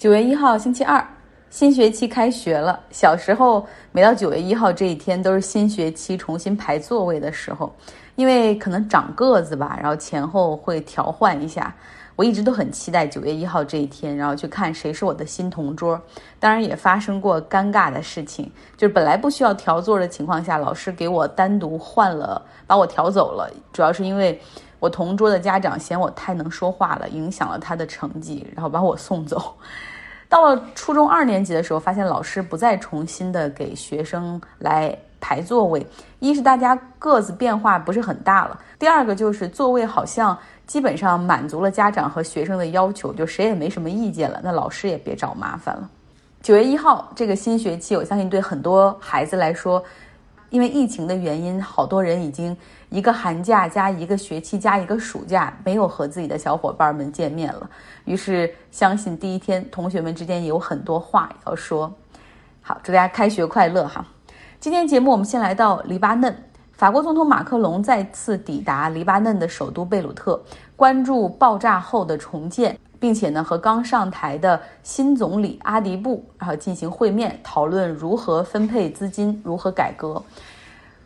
九月一号，星期二，新学期开学了。小时候，每到九月一号这一天，都是新学期重新排座位的时候，因为可能长个子吧，然后前后会调换一下。我一直都很期待九月一号这一天，然后去看谁是我的新同桌。当然，也发生过尴尬的事情，就是本来不需要调座的情况下，老师给我单独换了，把我调走了。主要是因为我同桌的家长嫌我太能说话了，影响了他的成绩，然后把我送走。到了初中二年级的时候，发现老师不再重新的给学生来排座位。一是大家个子变化不是很大了，第二个就是座位好像基本上满足了家长和学生的要求，就谁也没什么意见了，那老师也别找麻烦了。九月一号这个新学期，我相信对很多孩子来说。因为疫情的原因，好多人已经一个寒假加一个学期加一个暑假没有和自己的小伙伴们见面了。于是，相信第一天同学们之间也有很多话要说。好，祝大家开学快乐哈！今天节目我们先来到黎巴嫩，法国总统马克龙再次抵达黎巴嫩的首都贝鲁特，关注爆炸后的重建。并且呢，和刚上台的新总理阿迪布然后进行会面，讨论如何分配资金，如何改革。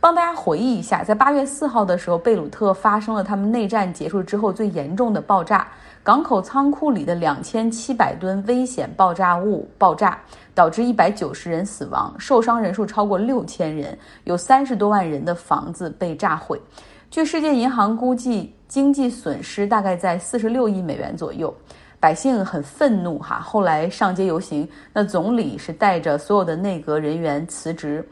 帮大家回忆一下，在八月四号的时候，贝鲁特发生了他们内战结束之后最严重的爆炸，港口仓库里的两千七百吨危险爆炸物爆炸，导致一百九十人死亡，受伤人数超过六千人，有三十多万人的房子被炸毁。据世界银行估计，经济损失大概在四十六亿美元左右。百姓很愤怒哈，后来上街游行。那总理是带着所有的内阁人员辞职。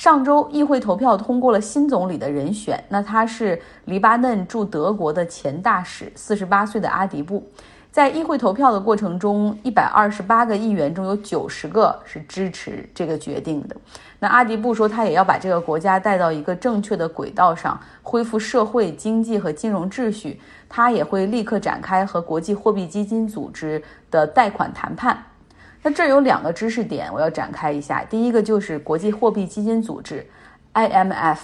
上周议会投票通过了新总理的人选，那他是黎巴嫩驻德国的前大使，四十八岁的阿迪布。在议会投票的过程中，一百二十八个议员中有九十个是支持这个决定的。那阿迪布说，他也要把这个国家带到一个正确的轨道上，恢复社会、经济和金融秩序。他也会立刻展开和国际货币基金组织的贷款谈判。那这有两个知识点，我要展开一下。第一个就是国际货币基金组织 （IMF）。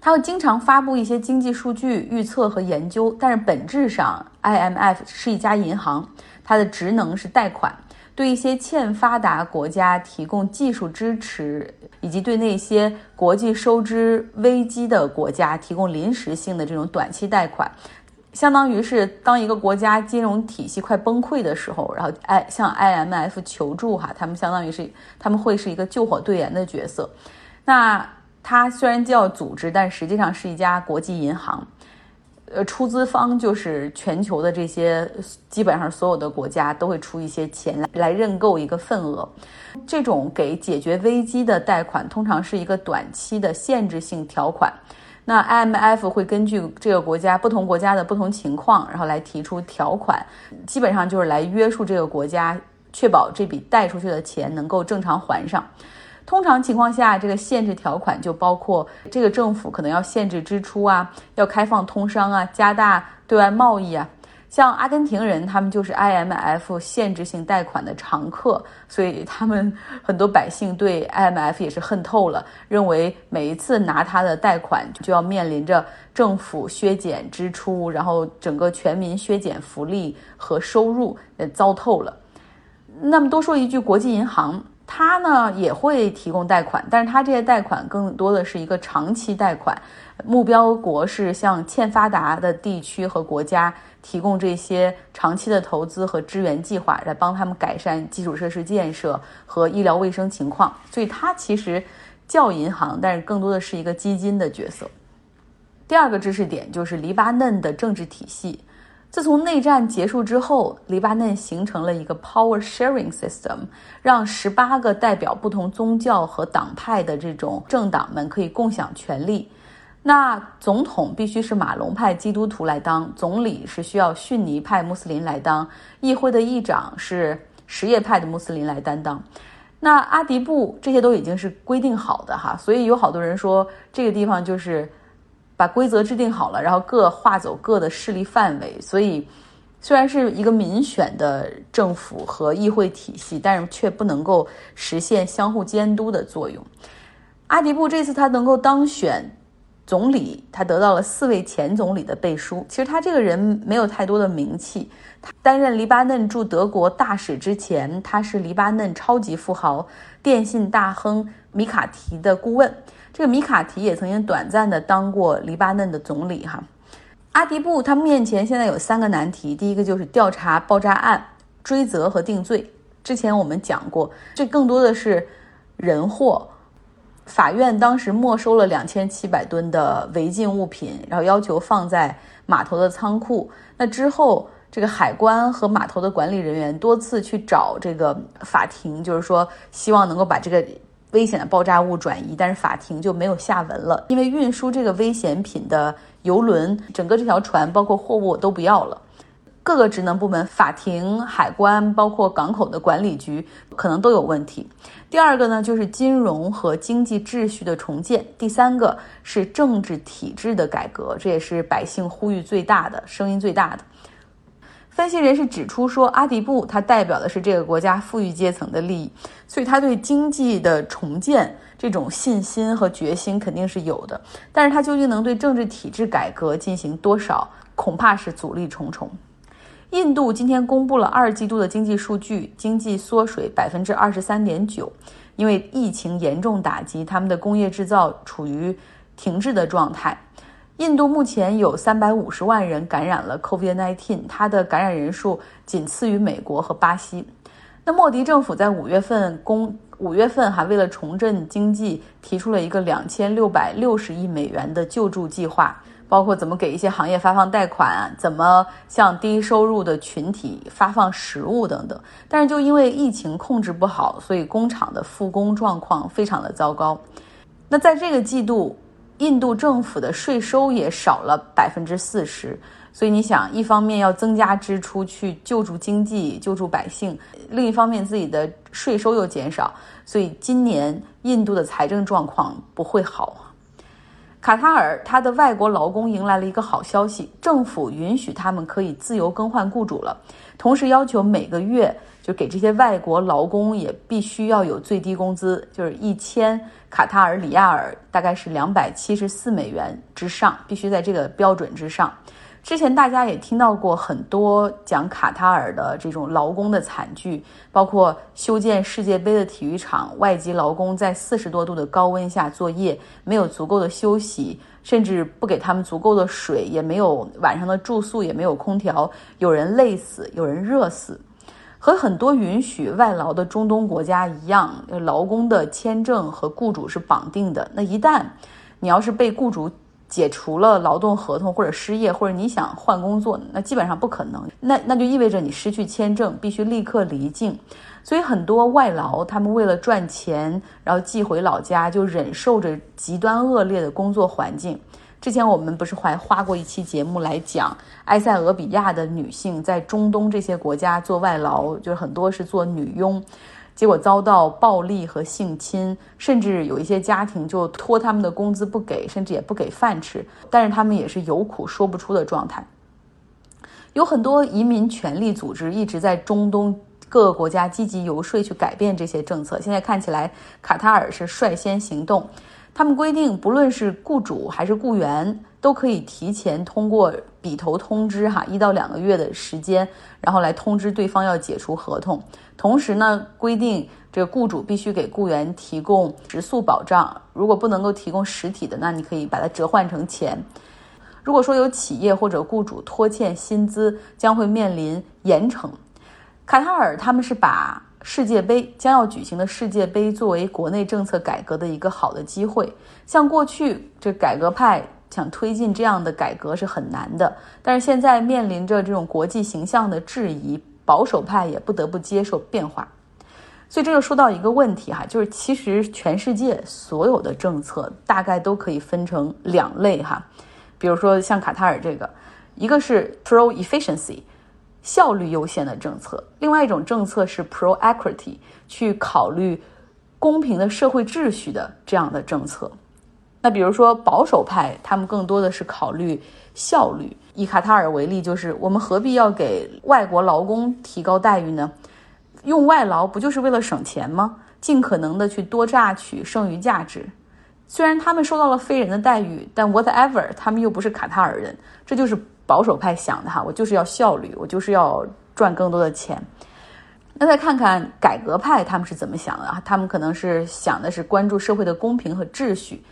它会经常发布一些经济数据预测和研究，但是本质上，IMF 是一家银行，它的职能是贷款，对一些欠发达国家提供技术支持，以及对那些国际收支危机的国家提供临时性的这种短期贷款，相当于是当一个国家金融体系快崩溃的时候，然后 I 向 IMF 求助哈，他们相当于是他们会是一个救火队员的角色，那。它虽然叫组织，但实际上是一家国际银行，呃，出资方就是全球的这些基本上所有的国家都会出一些钱来来认购一个份额。这种给解决危机的贷款通常是一个短期的限制性条款。那 IMF 会根据这个国家不同国家的不同情况，然后来提出条款，基本上就是来约束这个国家，确保这笔贷出去的钱能够正常还上。通常情况下，这个限制条款就包括这个政府可能要限制支出啊，要开放通商啊，加大对外贸易啊。像阿根廷人，他们就是 IMF 限制性贷款的常客，所以他们 很多百姓对 IMF 也是恨透了，认为每一次拿他的贷款就要面临着政府削减支出，然后整个全民削减福利和收入，呃，糟透了。那么多说一句，国际银行。它呢也会提供贷款，但是它这些贷款更多的是一个长期贷款，目标国是向欠发达的地区和国家提供这些长期的投资和支援计划，来帮他们改善基础设施建设和医疗卫生情况。所以它其实叫银行，但是更多的是一个基金的角色。第二个知识点就是黎巴嫩的政治体系。自从内战结束之后，黎巴嫩形成了一个 power sharing system，让十八个代表不同宗教和党派的这种政党们可以共享权力。那总统必须是马龙派基督徒来当，总理是需要逊尼派穆斯林来当，议会的议长是什叶派的穆斯林来担当。那阿迪布这些都已经是规定好的哈，所以有好多人说这个地方就是。把规则制定好了，然后各划走各的势力范围，所以虽然是一个民选的政府和议会体系，但是却不能够实现相互监督的作用。阿迪布这次他能够当选，总理，他得到了四位前总理的背书。其实他这个人没有太多的名气。他担任黎巴嫩驻德国大使之前，他是黎巴嫩超级富豪、电信大亨米卡提的顾问。这个米卡提也曾经短暂的当过黎巴嫩的总理。哈，阿迪布他面前现在有三个难题，第一个就是调查爆炸案、追责和定罪。之前我们讲过，这更多的是人祸。法院当时没收了两千七百吨的违禁物品，然后要求放在码头的仓库。那之后，这个海关和码头的管理人员多次去找这个法庭，就是说希望能够把这个危险的爆炸物转移，但是法庭就没有下文了，因为运输这个危险品的游轮，整个这条船包括货物都不要了。各个职能部门、法庭、海关，包括港口的管理局，可能都有问题。第二个呢，就是金融和经济秩序的重建；第三个是政治体制的改革，这也是百姓呼吁最大的声音最大的。分析人士指出说，阿迪布他代表的是这个国家富裕阶层的利益，所以他对经济的重建这种信心和决心肯定是有的。但是他究竟能对政治体制改革进行多少，恐怕是阻力重重。印度今天公布了二季度的经济数据，经济缩水百分之二十三点九，因为疫情严重打击，他们的工业制造处于停滞的状态。印度目前有三百五十万人感染了 COVID-19，它的感染人数仅次于美国和巴西。那莫迪政府在五月份公五月份还为了重振经济，提出了一个两千六百六十亿美元的救助计划。包括怎么给一些行业发放贷款，怎么向低收入的群体发放食物等等。但是就因为疫情控制不好，所以工厂的复工状况非常的糟糕。那在这个季度，印度政府的税收也少了百分之四十。所以你想，一方面要增加支出去救助经济、救助百姓，另一方面自己的税收又减少，所以今年印度的财政状况不会好。卡塔尔，他的外国劳工迎来了一个好消息，政府允许他们可以自由更换雇主了，同时要求每个月就给这些外国劳工也必须要有最低工资，就是一千卡塔尔里亚尔，大概是两百七十四美元之上，必须在这个标准之上。之前大家也听到过很多讲卡塔尔的这种劳工的惨剧，包括修建世界杯的体育场，外籍劳工在四十多度的高温下作业，没有足够的休息，甚至不给他们足够的水，也没有晚上的住宿，也没有空调，有人累死，有人热死。和很多允许外劳的中东国家一样，劳工的签证和雇主是绑定的。那一旦你要是被雇主，解除了劳动合同或者失业，或者你想换工作，那基本上不可能。那那就意味着你失去签证，必须立刻离境。所以很多外劳他们为了赚钱，然后寄回老家，就忍受着极端恶劣的工作环境。之前我们不是还花过一期节目来讲埃塞俄比亚的女性在中东这些国家做外劳，就是很多是做女佣。结果遭到暴力和性侵，甚至有一些家庭就拖他们的工资不给，甚至也不给饭吃。但是他们也是有苦说不出的状态。有很多移民权利组织一直在中东各个国家积极游说去改变这些政策。现在看起来，卡塔尔是率先行动。他们规定，不论是雇主还是雇员，都可以提前通过笔头通知，哈，一到两个月的时间，然后来通知对方要解除合同。同时呢，规定这个雇主必须给雇员提供食宿保障。如果不能够提供实体的，那你可以把它折换成钱。如果说有企业或者雇主拖欠薪资，将会面临严惩。卡塔尔他们是把世界杯将要举行的世界杯作为国内政策改革的一个好的机会。像过去这改革派想推进这样的改革是很难的，但是现在面临着这种国际形象的质疑。保守派也不得不接受变化，所以这就说到一个问题哈，就是其实全世界所有的政策大概都可以分成两类哈，比如说像卡塔尔这个，一个是 pro efficiency 效率优先的政策，另外一种政策是 pro equity 去考虑公平的社会秩序的这样的政策。那比如说保守派，他们更多的是考虑效率。以卡塔尔为例，就是我们何必要给外国劳工提高待遇呢？用外劳不就是为了省钱吗？尽可能的去多榨取剩余价值。虽然他们受到了非人的待遇，但 whatever，他们又不是卡塔尔人，这就是保守派想的哈，我就是要效率，我就是要赚更多的钱。那再看看改革派他们是怎么想的啊？他们可能是想的是关注社会的公平和秩序。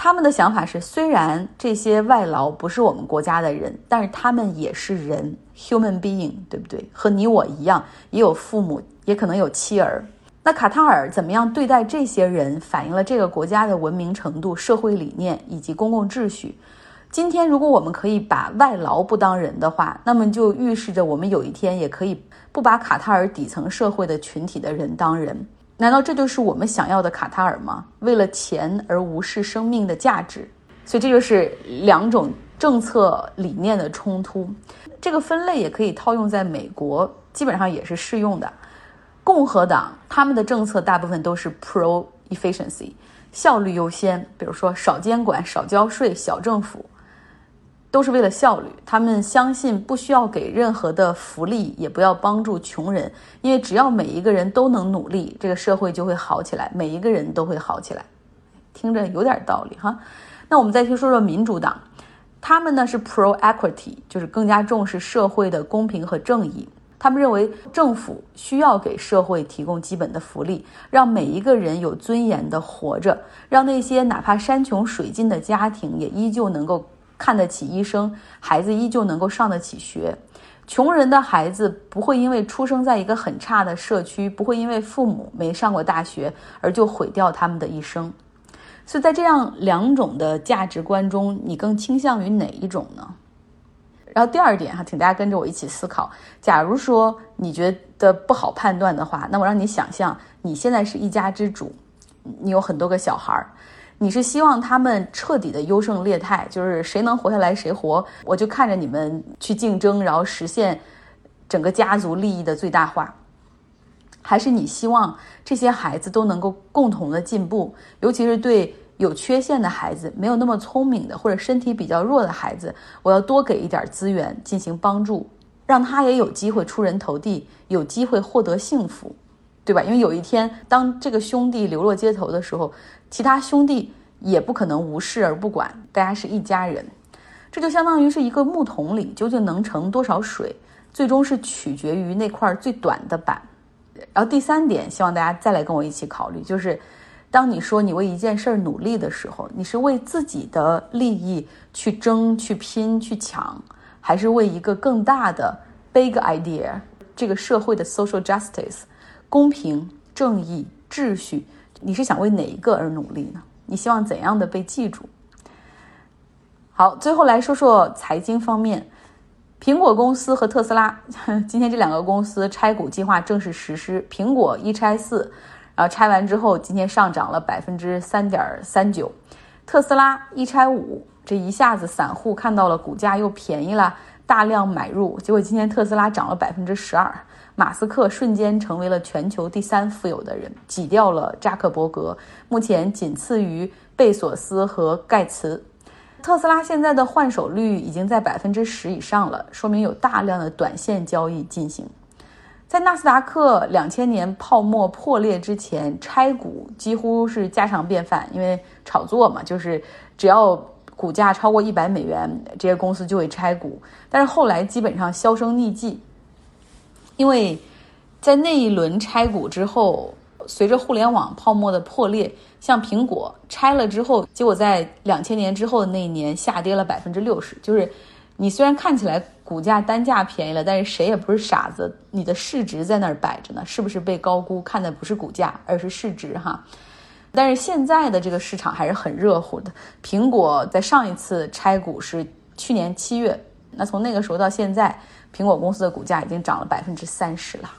他们的想法是，虽然这些外劳不是我们国家的人，但是他们也是人，human being，对不对？和你我一样，也有父母，也可能有妻儿。那卡塔尔怎么样对待这些人，反映了这个国家的文明程度、社会理念以及公共秩序。今天，如果我们可以把外劳不当人的话，那么就预示着我们有一天也可以不把卡塔尔底层社会的群体的人当人。难道这就是我们想要的卡塔尔吗？为了钱而无视生命的价值？所以这就是两种政策理念的冲突。这个分类也可以套用在美国，基本上也是适用的。共和党他们的政策大部分都是 pro efficiency，效率优先，比如说少监管、少交税、小政府，都是为了效率。他们相信不需要给任何的福利，也不要帮助穷人，因为只要每一个人都能努力，这个社会就会好起来，每一个人都会好起来。听着有点道理哈。那我们再去说说民主党，他们呢是 pro equity，就是更加重视社会的公平和正义。他们认为政府需要给社会提供基本的福利，让每一个人有尊严的活着，让那些哪怕山穷水尽的家庭也依旧能够看得起医生，孩子依旧能够上得起学。穷人的孩子不会因为出生在一个很差的社区，不会因为父母没上过大学而就毁掉他们的一生。所以在这样两种的价值观中，你更倾向于哪一种呢？然后第二点哈，请大家跟着我一起思考。假如说你觉得不好判断的话，那我让你想象，你现在是一家之主，你有很多个小孩儿，你是希望他们彻底的优胜劣汰，就是谁能活下来谁活，我就看着你们去竞争，然后实现整个家族利益的最大化，还是你希望这些孩子都能够共同的进步，尤其是对。有缺陷的孩子，没有那么聪明的，或者身体比较弱的孩子，我要多给一点资源进行帮助，让他也有机会出人头地，有机会获得幸福，对吧？因为有一天，当这个兄弟流落街头的时候，其他兄弟也不可能无视而不管，大家是一家人。这就相当于是一个木桶里究竟能盛多少水，最终是取决于那块最短的板。然后第三点，希望大家再来跟我一起考虑，就是。当你说你为一件事儿努力的时候，你是为自己的利益去争、去拼、去抢，还是为一个更大的 big idea，这个社会的 social justice，公平、正义、秩序，你是想为哪一个而努力呢？你希望怎样的被记住？好，最后来说说财经方面，苹果公司和特斯拉，今天这两个公司拆股计划正式实施，苹果一拆四。然后拆完之后，今天上涨了百分之三点三九，特斯拉一拆五，这一下子散户看到了股价又便宜了，大量买入，结果今天特斯拉涨了百分之十二，马斯克瞬间成为了全球第三富有的人，挤掉了扎克伯格，目前仅次于贝索斯和盖茨。特斯拉现在的换手率已经在百分之十以上了，说明有大量的短线交易进行。在纳斯达克两千年泡沫破裂之前，拆股几乎是家常便饭，因为炒作嘛，就是只要股价超过一百美元，这些公司就会拆股。但是后来基本上销声匿迹，因为在那一轮拆股之后，随着互联网泡沫的破裂，像苹果拆了之后，结果在两千年之后的那一年下跌了百分之六十，就是。你虽然看起来股价单价便宜了，但是谁也不是傻子，你的市值在那儿摆着呢，是不是被高估？看的不是股价，而是市值哈。但是现在的这个市场还是很热乎的。苹果在上一次拆股是去年七月，那从那个时候到现在，苹果公司的股价已经涨了百分之三十了。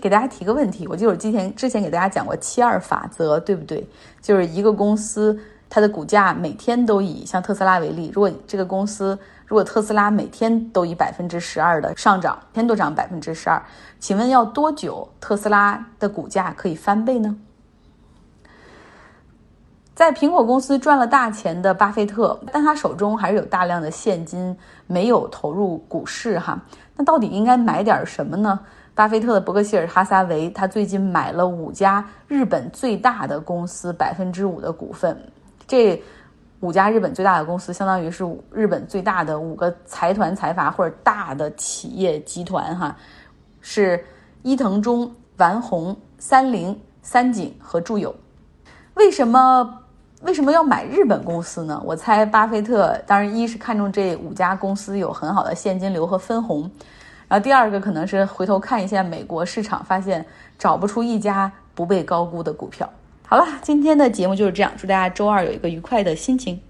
给大家提个问题，我记得我之前之前给大家讲过七二法则，对不对？就是一个公司它的股价每天都以像特斯拉为例，如果这个公司。如果特斯拉每天都以百分之十二的上涨，天都涨百分之十二，请问要多久特斯拉的股价可以翻倍呢？在苹果公司赚了大钱的巴菲特，但他手中还是有大量的现金没有投入股市哈，那到底应该买点什么呢？巴菲特的伯克希尔哈撒韦他最近买了五家日本最大的公司百分之五的股份。这五家日本最大的公司，相当于是日本最大的五个财团财阀或者大的企业集团哈，是伊藤忠、丸红、三菱、三井和住友。为什么？为什么要买日本公司呢？我猜巴菲特当然一是看中这五家公司有很好的现金流和分红，然后第二个可能是回头看一下美国市场，发现找不出一家不被高估的股票。好了，今天的节目就是这样，祝大家周二有一个愉快的心情。